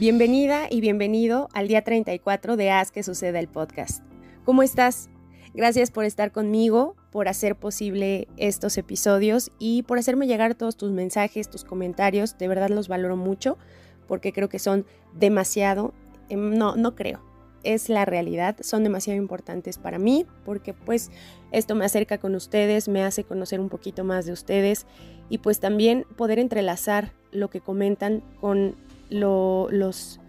Bienvenida y bienvenido al día 34 de Haz que suceda el podcast. ¿Cómo estás? Gracias por estar conmigo, por hacer posible estos episodios y por hacerme llegar todos tus mensajes, tus comentarios. De verdad los valoro mucho porque creo que son demasiado, em, no, no creo, es la realidad, son demasiado importantes para mí porque pues esto me acerca con ustedes, me hace conocer un poquito más de ustedes y pues también poder entrelazar lo que comentan con los,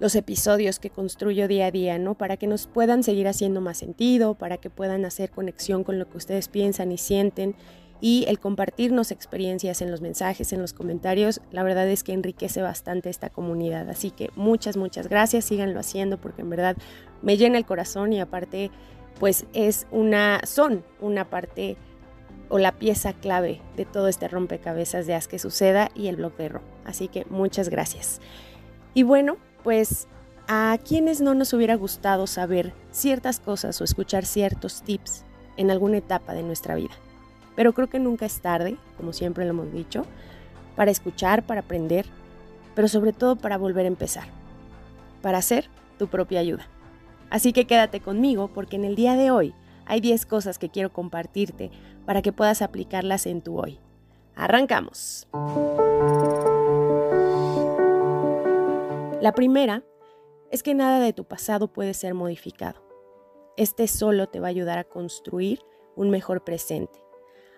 los episodios que construyo día a día, ¿no? Para que nos puedan seguir haciendo más sentido, para que puedan hacer conexión con lo que ustedes piensan y sienten y el compartirnos experiencias en los mensajes, en los comentarios, la verdad es que enriquece bastante esta comunidad. Así que muchas, muchas gracias, síganlo haciendo porque en verdad me llena el corazón y aparte pues es una, son una parte o la pieza clave de todo este rompecabezas de Haz que suceda y el blog de Ro. Así que muchas gracias. Y bueno, pues a quienes no nos hubiera gustado saber ciertas cosas o escuchar ciertos tips en alguna etapa de nuestra vida. Pero creo que nunca es tarde, como siempre lo hemos dicho, para escuchar, para aprender, pero sobre todo para volver a empezar, para hacer tu propia ayuda. Así que quédate conmigo porque en el día de hoy hay 10 cosas que quiero compartirte para que puedas aplicarlas en tu hoy. Arrancamos. La primera es que nada de tu pasado puede ser modificado. Este solo te va a ayudar a construir un mejor presente,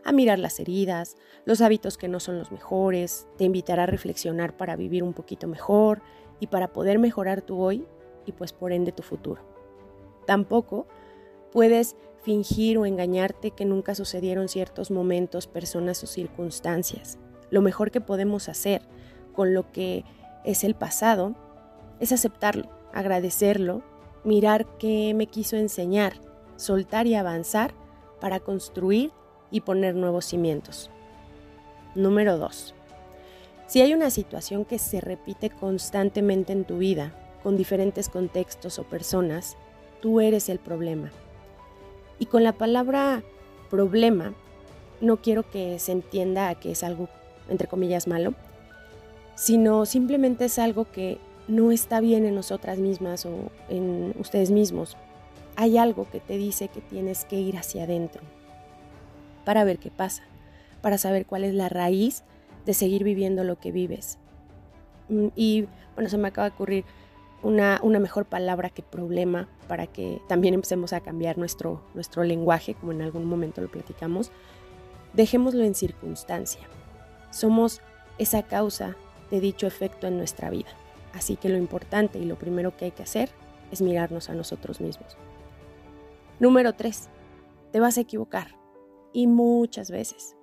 a mirar las heridas, los hábitos que no son los mejores, te invitará a reflexionar para vivir un poquito mejor y para poder mejorar tu hoy y pues por ende tu futuro. Tampoco puedes fingir o engañarte que nunca sucedieron ciertos momentos, personas o circunstancias. Lo mejor que podemos hacer con lo que es el pasado es aceptarlo, agradecerlo, mirar qué me quiso enseñar, soltar y avanzar para construir y poner nuevos cimientos. Número 2. Si hay una situación que se repite constantemente en tu vida, con diferentes contextos o personas, tú eres el problema. Y con la palabra problema, no quiero que se entienda que es algo, entre comillas, malo, sino simplemente es algo que no está bien en nosotras mismas o en ustedes mismos. Hay algo que te dice que tienes que ir hacia adentro para ver qué pasa, para saber cuál es la raíz de seguir viviendo lo que vives. Mm, y bueno, se me acaba de ocurrir una, mejor palabra que problema para que también empecemos a cambiar nuestro, nuestro lenguaje, como en algún momento lo platicamos. Dejémoslo en circunstancia. Somos esa causa de dicho efecto en nuestra vida. Así que lo importante y lo primero que hay que hacer es mirarnos a nosotros mismos. Número 3. Te vas a equivocar. Y muchas veces.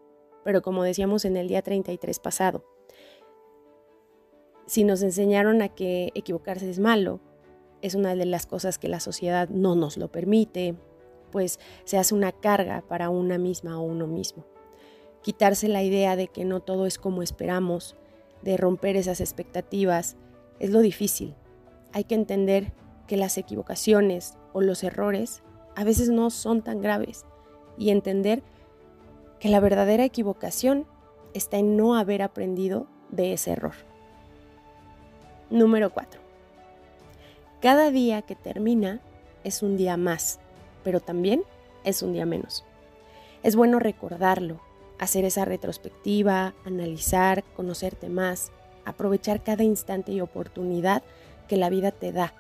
Pero como decíamos en el día 33 pasado, si nos enseñaron a que equivocarse es malo, es una de las cosas que la sociedad no nos lo permite, pues se hace una carga para una misma o uno mismo. Quitarse la idea de que no todo es como esperamos, de romper esas expectativas, es lo difícil. Hay que entender que las equivocaciones o los errores a veces no son tan graves y entender que la verdadera equivocación está en no haber aprendido de ese error. Número 4. Cada día que termina es un día más, pero también es un día menos. Es bueno recordarlo, hacer esa retrospectiva, analizar, conocerte más, aprovechar cada instante y oportunidad que la vida te da,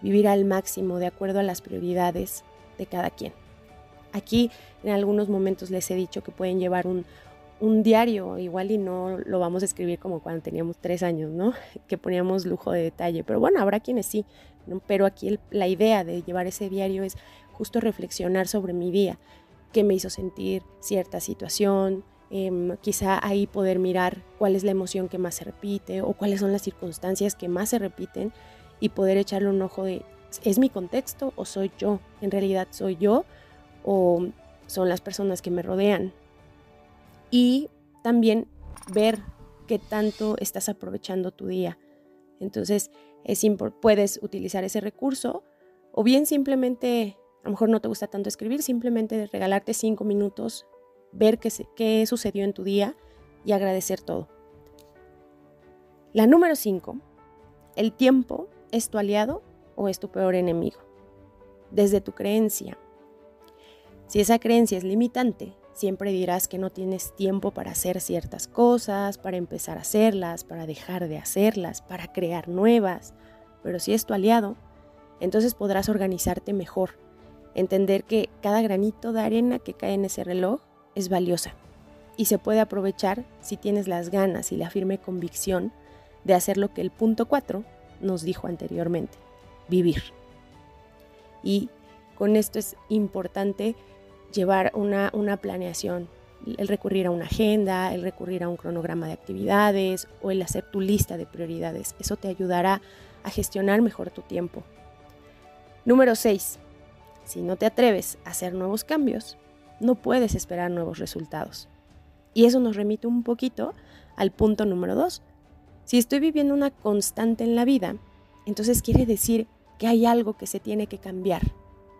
vivir al máximo de acuerdo a las prioridades de cada quien. Aquí en algunos momentos les he dicho que pueden llevar un, un diario, igual y no lo vamos a escribir como cuando teníamos tres años, ¿no? Que poníamos lujo de detalle, pero bueno, habrá quienes sí. Pero aquí la idea de llevar ese diario es justo reflexionar sobre mi día, qué me hizo sentir cierta situación, em, quizá ahí poder mirar cuál es la emoción que más se repite o cuáles son las circunstancias que más se repiten y poder echarle un ojo de, ¿es mi contexto o soy yo? En realidad soy yo o son las personas que me rodean, y también ver qué tanto estás aprovechando tu día. Entonces, es puedes utilizar ese recurso o bien simplemente, a lo mejor no te gusta tanto escribir, simplemente regalarte cinco minutos, ver qué, qué sucedió en tu día y agradecer todo. La número cinco, ¿El tiempo es tu aliado o es tu peor enemigo? Desde tu creencia. Si esa creencia es limitante, siempre dirás que no tienes tiempo para hacer ciertas cosas, para empezar a hacerlas, para dejar de hacerlas, para crear nuevas. Pero si es tu aliado, entonces podrás organizarte mejor, entender que cada granito de arena que cae en ese reloj es valiosa y se puede aprovechar si tienes las ganas y la firme convicción de hacer lo que el punto 4 nos dijo anteriormente, vivir. Y con esto es importante llevar una, una planeación, el recurrir a una agenda, el recurrir a un cronograma de actividades o el hacer tu lista de prioridades. Eso te ayudará a gestionar mejor tu tiempo. Número 6. Si no te atreves a hacer nuevos cambios, no puedes esperar nuevos resultados. Y eso nos remite un poquito al punto número 2. Si estoy viviendo una constante en la vida, entonces quiere decir que hay algo que se tiene que cambiar.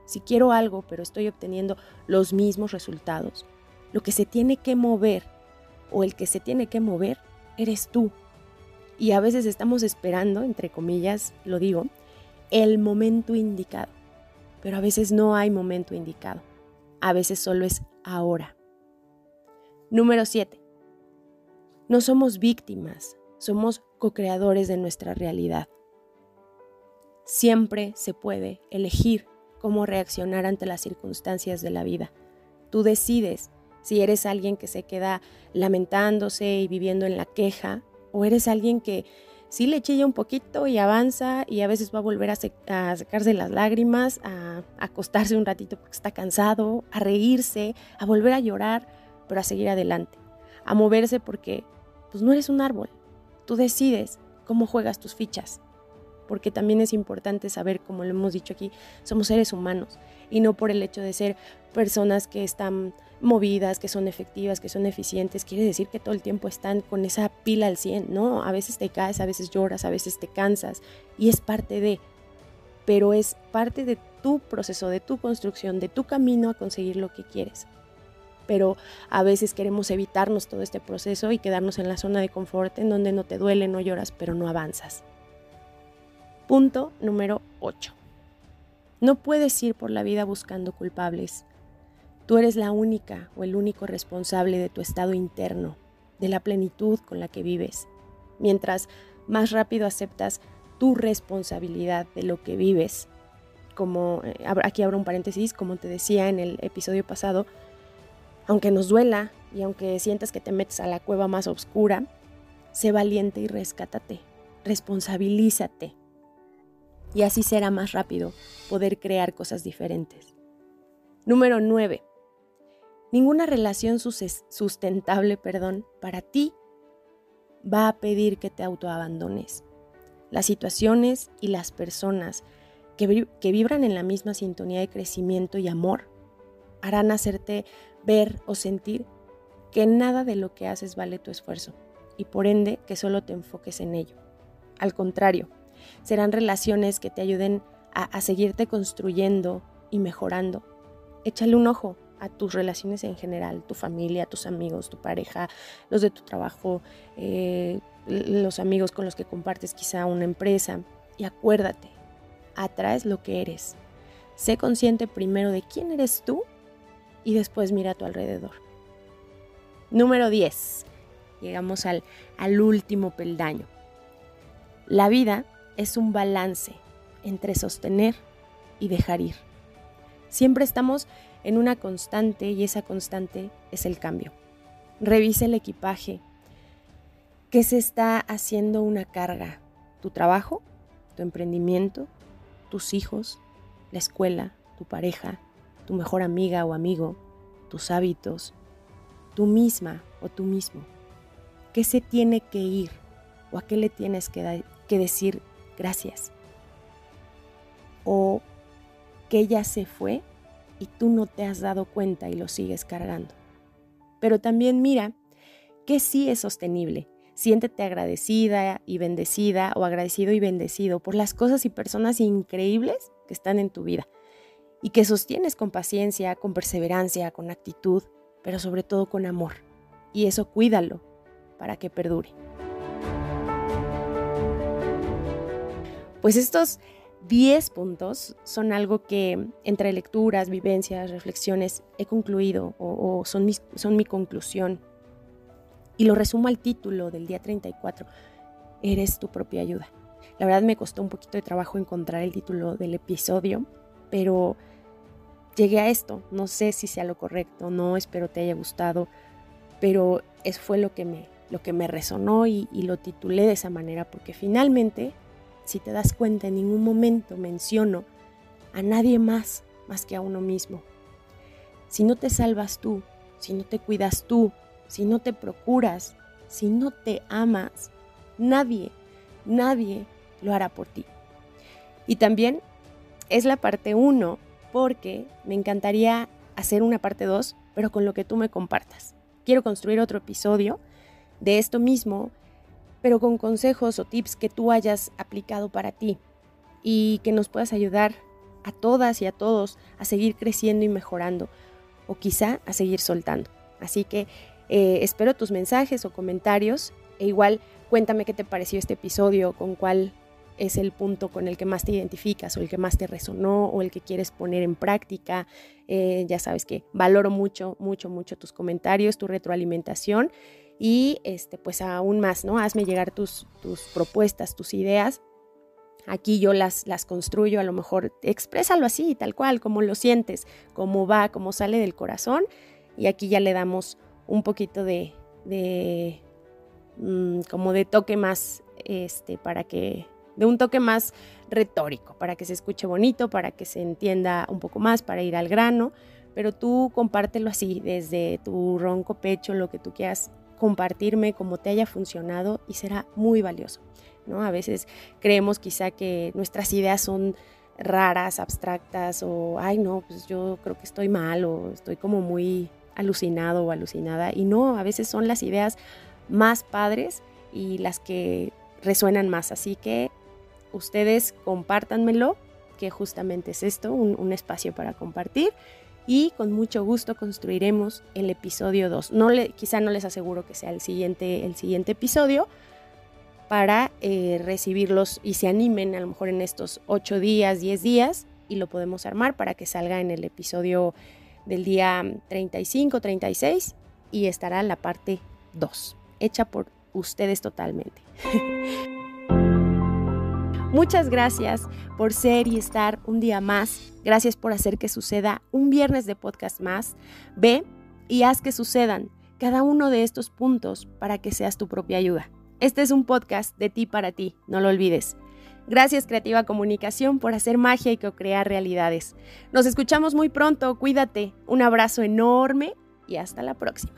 Si quiero algo pero estoy obteniendo los mismos resultados, lo que se tiene que mover o el que se tiene que mover eres tú. Y a veces estamos esperando, entre comillas, lo digo, el momento indicado. Pero a veces no hay momento indicado. A veces solo es ahora. Número 7. No somos víctimas, somos co-creadores de nuestra realidad. Siempre se puede elegir cómo reaccionar ante las circunstancias de la vida. Tú decides si eres alguien que se queda lamentándose y viviendo en la queja o eres alguien que sí le chilla un poquito y avanza y a veces va a volver a, sacarse las lágrimas, a, a acostarse un ratito porque está cansado, a reírse, a volver a llorar, pero a seguir adelante, a moverse porque pues no eres un árbol, tú decides cómo juegas tus fichas porque también es importante saber, como lo hemos dicho aquí, somos seres humanos y no por el hecho de ser personas que están movidas, que son efectivas, que son eficientes, quiere decir que todo el tiempo están con esa pila al 100, ¿no? A veces te caes, a veces lloras, a veces te cansas y es parte de, pero es parte de tu proceso, de tu construcción, de tu camino a conseguir lo que quieres. Pero a veces queremos evitarnos todo este proceso y quedarnos en la zona de confort en donde no te duele, no lloras, pero no avanzas. Punto número 8. No puedes ir por la vida buscando culpables. Tú eres la única o el único responsable de tu estado interno, de la plenitud con la que vives. Mientras más rápido aceptas tu responsabilidad de lo que vives, como eh, aquí abro un paréntesis, como te decía en el episodio pasado, aunque nos duela y aunque sientas que te metes a la cueva más oscura, sé valiente y rescátate, responsabilízate y así será más rápido poder crear cosas diferentes. Número 9. Ninguna relación sustentable, perdón, para ti va a pedir que te autoabandones. Las situaciones y las personas que, que vibran en la misma sintonía de crecimiento y amor harán hacerte ver o sentir que nada de lo que haces vale tu esfuerzo y por ende que solo te enfoques en ello. Al contrario, serán relaciones que te ayuden a, seguirte construyendo y mejorando. Échale un ojo a tus relaciones en general, tu familia, tus amigos, tu pareja, los de tu trabajo, eh, los amigos con los que compartes quizá una empresa. Y acuérdate, atraes lo que eres. Sé consciente primero de quién eres tú y después mira a tu alrededor. Número 10. Llegamos al, al último peldaño. La vida es un balance entre sostener y dejar ir. Siempre estamos en una constante y esa constante es el cambio. Revisa el equipaje. ¿Qué se está haciendo una carga? ¿Tu trabajo? ¿Tu emprendimiento? ¿Tus hijos? ¿La escuela? ¿Tu pareja? ¿Tu mejor amiga o amigo? ¿Tus hábitos? ¿Tú misma o tú mismo? ¿Qué se tiene que ir? ¿O a qué le tienes que, que decir gracias. O que ya se fue y tú no te has dado cuenta y lo sigues cargando. Pero también mira que sí es sostenible. Siéntete agradecida y bendecida o agradecido y bendecido por las cosas y personas increíbles que están en tu vida y que sostienes con paciencia, con perseverancia, con actitud, pero sobre todo con amor. Y eso cuídalo para que perdure. Pues estos 10 puntos son algo que entre lecturas, vivencias, reflexiones he concluido o, son, son mi conclusión. Y lo resumo al título del día 34. Eres tu propia ayuda. La verdad me costó un poquito de trabajo encontrar el título del episodio, pero llegué a esto. No sé si sea lo correcto, no espero te haya gustado, pero eso fue lo que me, lo que me resonó y, y lo titulé de esa manera, porque finalmente, si te das cuenta, en ningún momento menciono a nadie más más que a uno mismo. Si no te salvas tú, si no te cuidas tú, si no te procuras, si no te amas, nadie, nadie lo hará por ti. Y también es la parte 1 porque me encantaría hacer una parte 2, pero con lo que tú me compartas. Quiero construir otro episodio de esto mismo, pero con consejos o tips que tú hayas aplicado para ti y que nos puedas ayudar a todas y a todos a seguir creciendo y mejorando o quizá a seguir soltando. Así que eh, espero tus mensajes o comentarios e igual cuéntame qué te pareció este episodio, con cuál es el punto con el que más te identificas o el que más te resonó o el que quieres poner en práctica. Eh, ya sabes que valoro mucho, mucho, mucho tus comentarios, tu retroalimentación y este, pues aún más, ¿no? Hazme llegar tus, tus propuestas, tus ideas. Aquí yo las, las construyo, a lo mejor exprésalo así, tal cual, como lo sientes, cómo va, cómo sale del corazón. Y aquí ya le damos un poquito de, de mm, como de toque más, este, para que de un toque más retórico, para que se escuche bonito, para que se entienda un poco más, para ir al grano, pero tú compártelo así, desde tu ronco pecho, lo que tú quieras compartirme, como te haya funcionado y será muy valioso. ¿no? A veces creemos quizá que nuestras ideas son raras, abstractas o, ay no, pues yo creo que estoy mal o estoy como muy alucinado o alucinada. Y no, a veces son las ideas más padres y las que resuenan más. Así que ustedes compártanmelo, que justamente es esto, un, espacio para compartir. Y con mucho gusto construiremos el episodio 2. No le, quizá no les aseguro que sea el siguiente, el siguiente episodio para eh, recibirlos y se animen a lo mejor en estos 8 días, 10 días y lo podemos armar para que salga en el episodio del día 35, 36 y estará la parte 2, hecha por ustedes totalmente. Muchas gracias por ser y estar un día más. Gracias por hacer que suceda un viernes de podcast más. Ve y haz que sucedan cada uno de estos puntos para que seas tu propia ayuda. Este es un podcast de ti para ti, no lo olvides. Gracias Creativa Comunicación por hacer magia y co-crear realidades. Nos escuchamos muy pronto, cuídate, un abrazo enorme y hasta la próxima.